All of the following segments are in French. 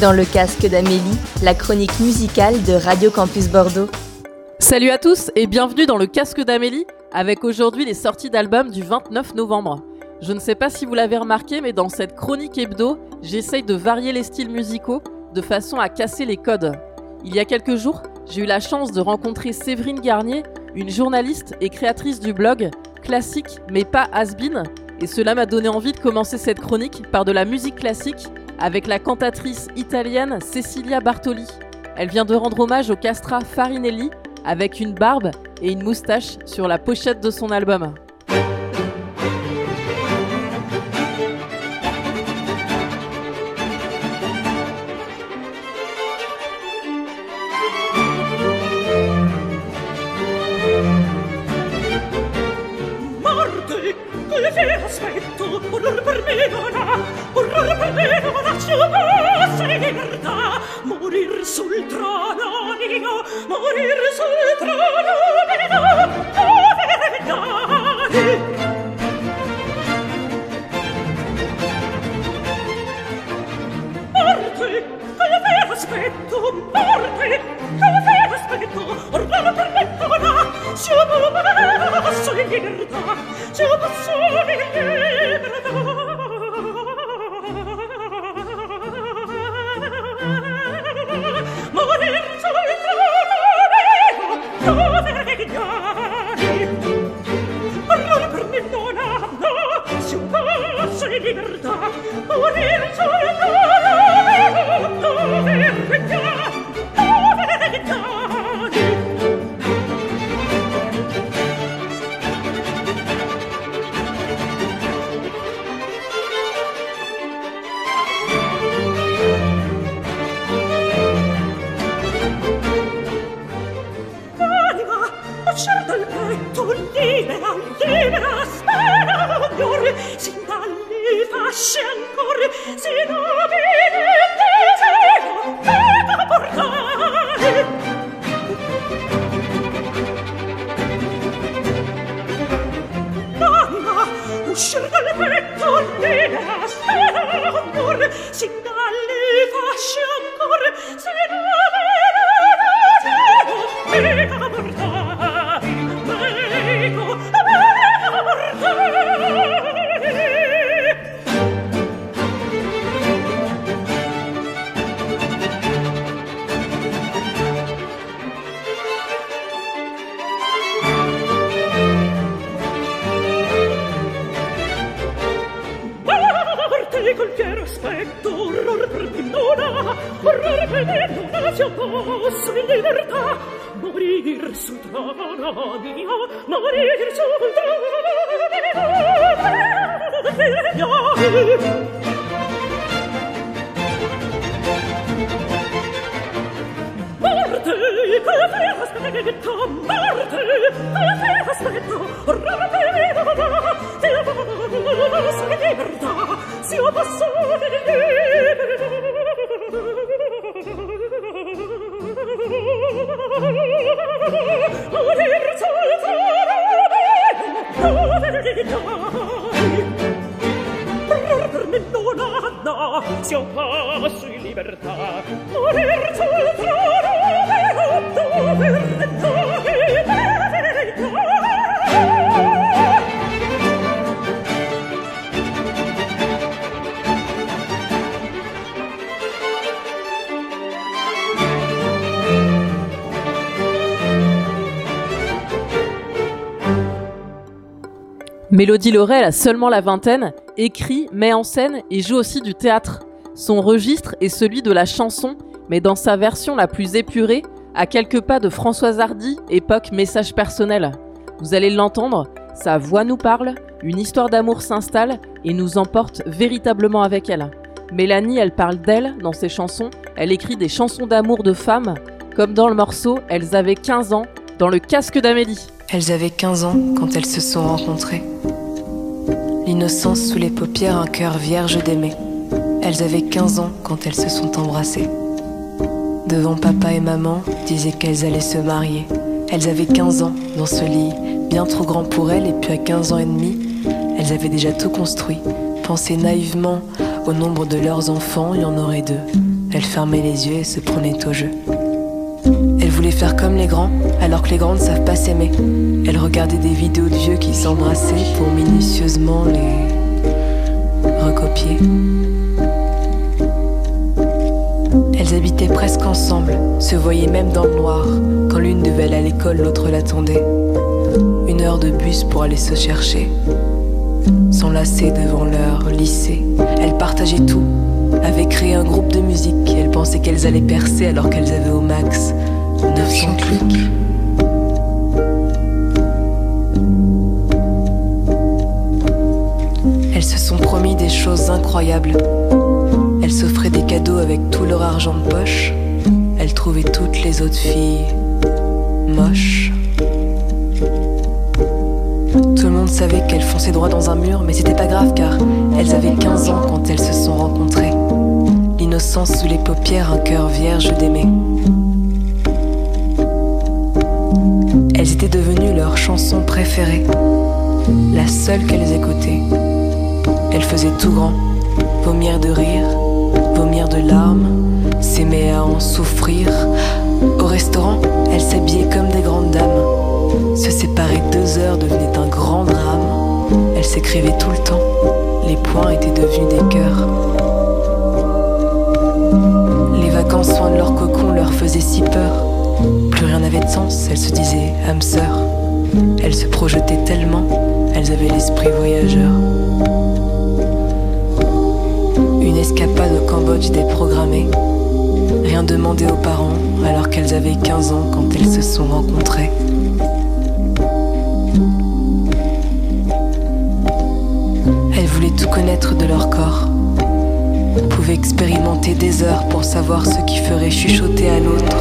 Dans le casque d'Amélie, la chronique musicale de Radio Campus Bordeaux. Salut à tous et bienvenue dans le casque d'Amélie avec aujourd'hui les sorties d'albums du 29 novembre. Je ne sais pas si vous l'avez remarqué, mais dans cette chronique hebdo, j'essaye de varier les styles musicaux de façon à casser les codes. Il y a quelques jours, j'ai eu la chance de rencontrer Séverine Garnier, une journaliste et créatrice du blog Classique mais pas has-been, et cela m'a donné envie de commencer cette chronique par de la musique classique avec la cantatrice italienne Cecilia Bartoli. Elle vient de rendre hommage au castrat Farinelli avec une barbe et une moustache sur la pochette de son album. faccio ma se verda morir sul trono mio morir sul trono mio povera morte come ve aspetto morte come ve per me sono siamo ma se verda siamo solo to sobre tú. Mélodie Laurel a seulement la vingtaine, écrit, met en scène et joue aussi du théâtre. Son registre est celui de la chanson, mais dans sa version la plus épurée, à quelques pas de Françoise Hardy, époque message personnel. Vous allez l'entendre, sa voix nous parle, une histoire d'amour s'installe et nous emporte véritablement avec elle. Mélanie, elle parle d'elle dans ses chansons, elle écrit des chansons d'amour de femmes, comme dans le morceau Elles avaient 15 ans, dans le casque d'Amélie. Elles avaient 15 ans quand elles se sont rencontrées. L'innocence sous les paupières, un cœur vierge d'aimer. Elles avaient 15 ans quand elles se sont embrassées. Devant papa et maman, disaient qu'elles allaient se marier. Elles avaient 15 ans dans ce lit, bien trop grand pour elles, et puis à 15 ans et demi, elles avaient déjà tout construit. Pensaient naïvement au nombre de leurs enfants, il y en aurait deux. Elle fermait les yeux et se prenait au jeu. Elle voulait faire comme les grands, alors que les grands ne savent pas s'aimer. Elle regardait des vidéos de vieux qui s'embrassaient pour minutieusement les recopier. Elles habitaient presque ensemble, se voyaient même dans le noir. Quand l'une devait aller à l'école, l'autre l'attendait. Une heure de bus pour aller se chercher. S'enlacer devant leur lycée. Elles partageaient tout, avaient créé un groupe de musique. Elles pensaient qu'elles allaient percer alors qu'elles avaient au max 900 clics. Elles se sont promis des choses incroyables. Elles s'offraient des cadeaux avec tout leur argent de poche. Elles trouvaient toutes les autres filles moches. Tout le monde savait qu'elles fonçaient droit dans un mur, mais c'était pas grave car elles avaient 15 ans quand elles se sont rencontrées. L'innocence sous les paupières, un cœur vierge d'aimer. Elles étaient devenues leur chanson préférée, la seule qu'elles écoutaient. Elles faisaient tout grand, vomir de rire, vomir de larmes, s'aimer à en souffrir. Au restaurant, elles s'habillaient comme des grandes dames. Se séparer deux heures devenait un grand drame. Elles s'écrivaient tout le temps, les points étaient devenus des cœurs. Les vacances loin de leur cocon leur faisaient si peur. Plus rien n'avait de sens, elles se disaient âme sœur. Elles se projetaient tellement, elles avaient l'esprit voyageur. Une escapade au Cambodge déprogrammée. Rien demandé aux parents alors qu'elles avaient 15 ans quand elles se sont rencontrées. Elles voulaient tout connaître de leur corps. Pouvaient expérimenter des heures pour savoir ce qui ferait chuchoter à l'autre.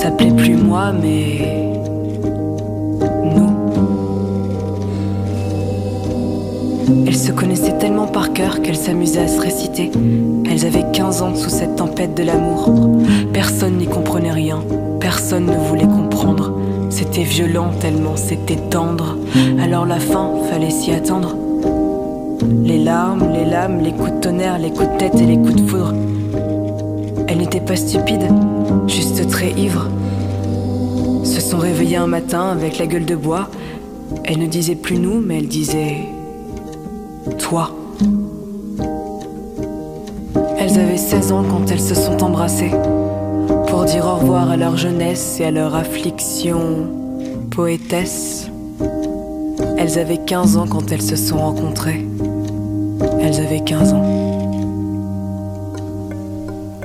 Ça plaît plus moi, mais. Nous. Elles se connaissaient tellement par cœur qu'elles s'amusaient à se réciter. Elles avaient 15 ans sous cette tempête de l'amour. Personne n'y comprenait rien. Personne ne voulait comprendre. C'était violent tellement c'était tendre. Alors la fin, fallait s'y attendre. Les larmes, les lames, les coups de tonnerre, les coups de tête et les coups de foudre. Elles n'étaient pas stupides, juste très ivres. Se sont réveillées un matin avec la gueule de bois. Elles ne disaient plus nous, mais elles disaient toi. Elles avaient 16 ans quand elles se sont embrassées pour dire au revoir à leur jeunesse et à leur affliction poétesse. Elles avaient 15 ans quand elles se sont rencontrées. Elles avaient 15 ans.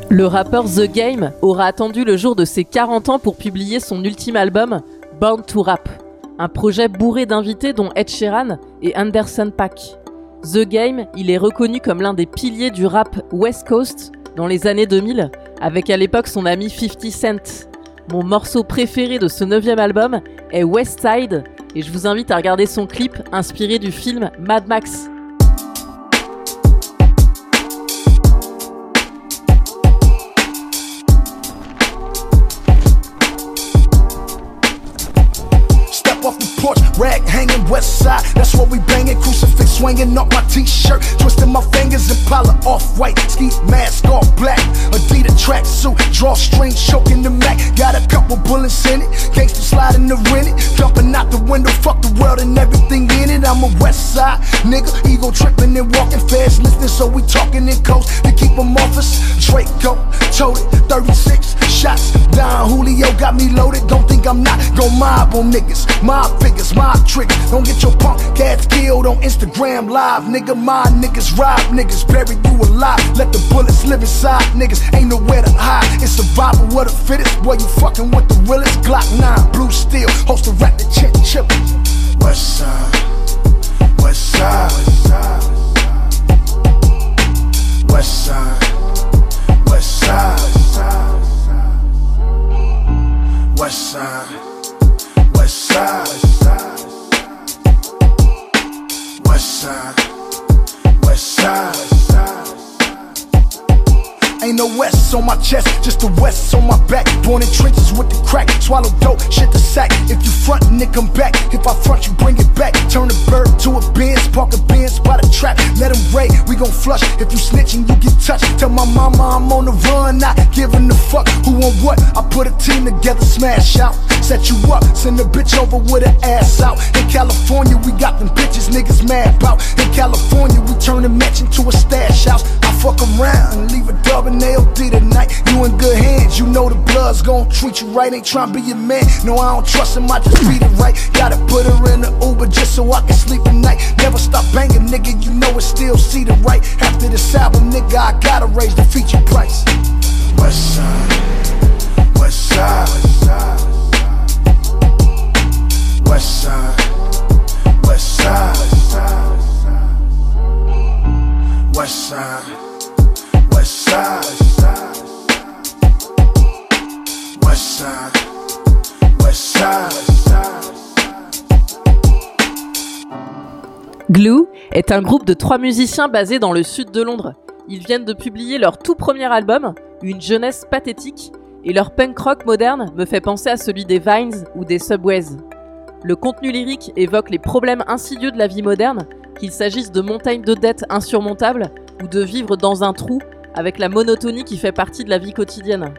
Le rappeur The Game aura attendu le jour de ses 40 ans pour publier son ultime album, Born to Rap, un projet bourré d'invités dont Ed Sheeran et Anderson Paak. The Game, il est reconnu comme l'un des piliers du rap West Coast dans les années 2000, avec à l'époque son ami 50 Cent. Mon morceau préféré de ce neuvième album est West Side, et je vous invite à regarder son clip inspiré du film Mad Max. West side. That's before we bang it. Crucifix swinging up my t-shirt, twisting my fingers and Impala off white, ski mask all black. Adidas tracksuit, drawstring choking the Mac. Got a couple bullets in it, gangsta sliding the rent it, jumping out the window, fuck the world and everything in it. I'm a west side nigga, ego tripping and walking fast, listening, so we talking in coast to keep them off us. Draco, toted, 36 shots down. Julio got me loaded, don't think I'm not gon' mob on niggas. My figures, my tricks. Don't get your punk on Instagram live, nigga. My niggas rob niggas, bury you alive. Let the bullets live inside niggas, ain't nowhere to hide. It's survival what the fittest, boy, you fucking with the realest. Glock 9, blue steel, host of rap the chin chip. West side, west side, west side, west side, west side, west side, west side, west side. Ain't no west on my chest, just the west on my back. Born in trenches with the crack, swallow dope, shit the sack. If you front, nigga, come back. If I front, you bring it back. Turn a bird to a Benz, park a Benz by the trap. Let him raid, we gon' flush. If you snitching, you get touched. Tell my mama I'm on the run, not giving a fuck who on what. I put a team together, smash out. Set you up, send a bitch over with her ass out. In California, we got them bitches niggas mad about. In California, we turn a match into a stash house. I fuck around and leave a dub in LD tonight. You in good hands, you know the blood's gon' treat you right. Ain't tryna be your man. No, I don't trust him, I just beat it right. Gotta put her in the Uber just so I can sleep at night. Never stop banging, nigga, you know it still see the right. After this album, nigga, I gotta raise the feature price. West side, est un groupe de trois musiciens basés dans le sud de Londres. Ils viennent de publier leur tout premier album, Une jeunesse pathétique, et leur punk rock moderne me fait penser à celui des Vines ou des Subways. Le contenu lyrique évoque les problèmes insidieux de la vie moderne, qu'il s'agisse de montagnes de dettes insurmontables ou de vivre dans un trou avec la monotonie qui fait partie de la vie quotidienne.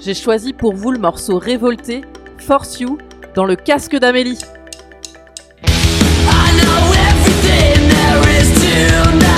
J'ai choisi pour vous le morceau révolté Force You dans le casque d'Amélie. you know.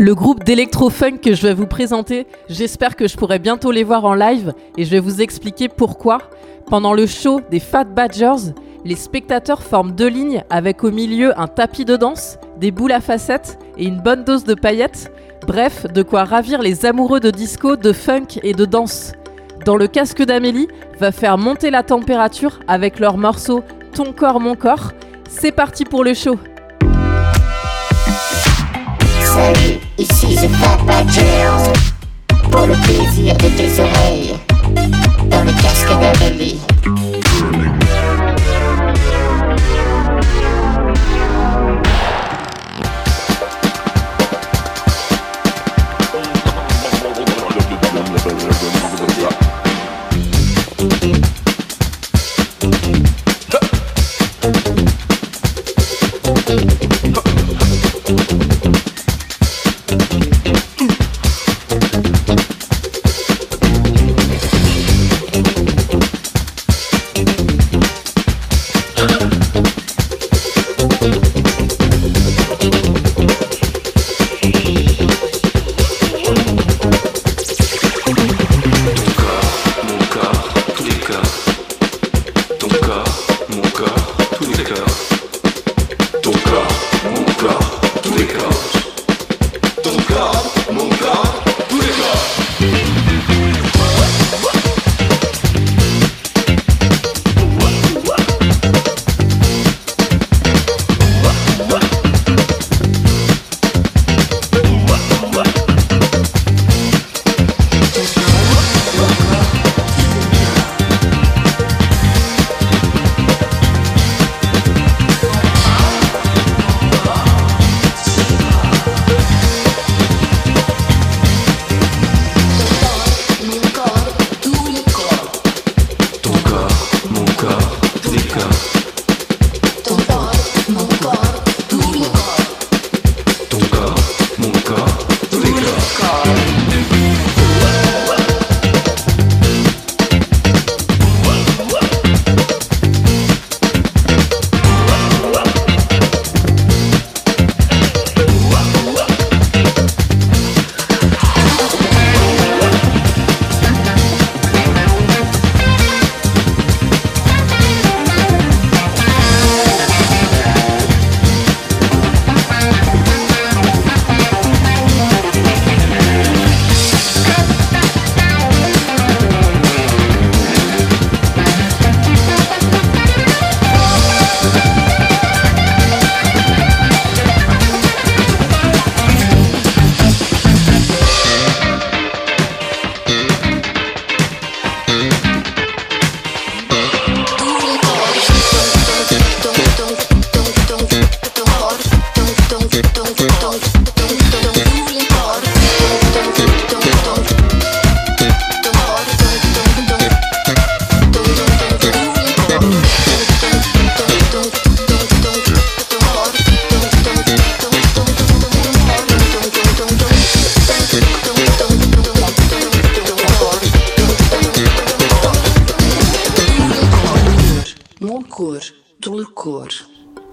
D'électro-funk que je vais vous présenter. J'espère que je pourrai bientôt les voir en live et je vais vous expliquer pourquoi. Pendant le show des Fat Badgers, les spectateurs forment deux lignes avec au milieu un tapis de danse, des boules à facettes et une bonne dose de paillettes. Bref, de quoi ravir les amoureux de disco, de funk et de danse. Dans le casque d'Amélie, va faire monter la température avec leur morceau Ton corps, mon corps. C'est parti pour le show. Salut, ici The Fat Badgers Pour le plaisir de tes oreilles. Dans le casque d'Amélie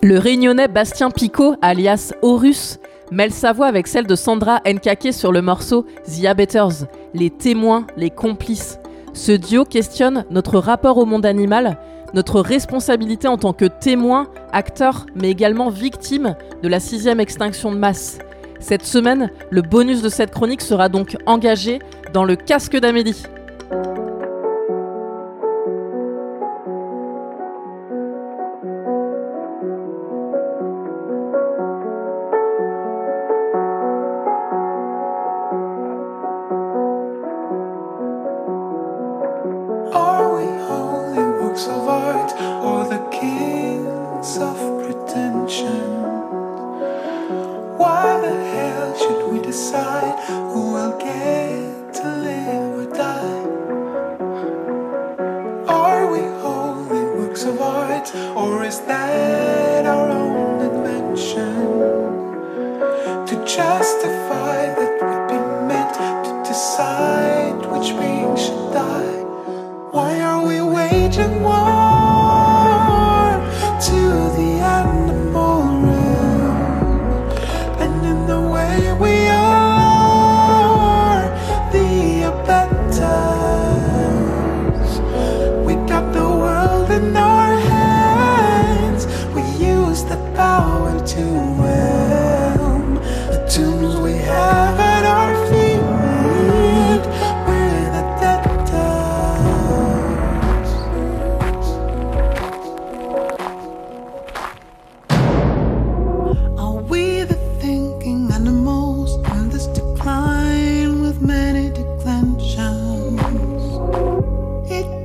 Le réunionnais Bastien Picot, alias Horus, mêle sa voix avec celle de Sandra Nkake sur le morceau The Abetters, les témoins, les complices. Ce duo questionne notre rapport au monde animal, notre responsabilité en tant que témoin, acteur, mais également victime de la sixième extinction de masse. Cette semaine, le bonus de cette chronique sera donc engagé dans le casque d'Amélie.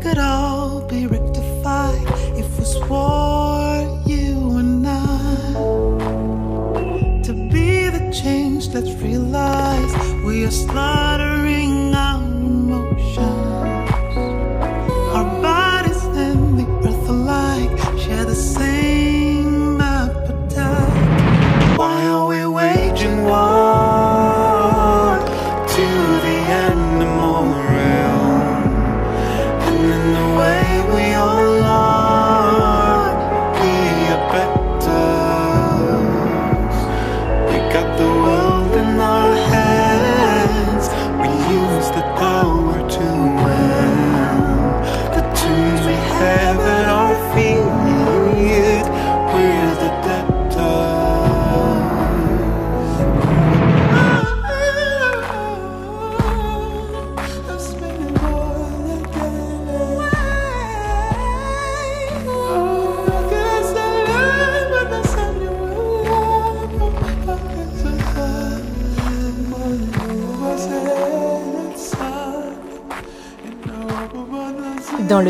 could all be rectified if we swore you and I to be the change that's realized we are slaughtering.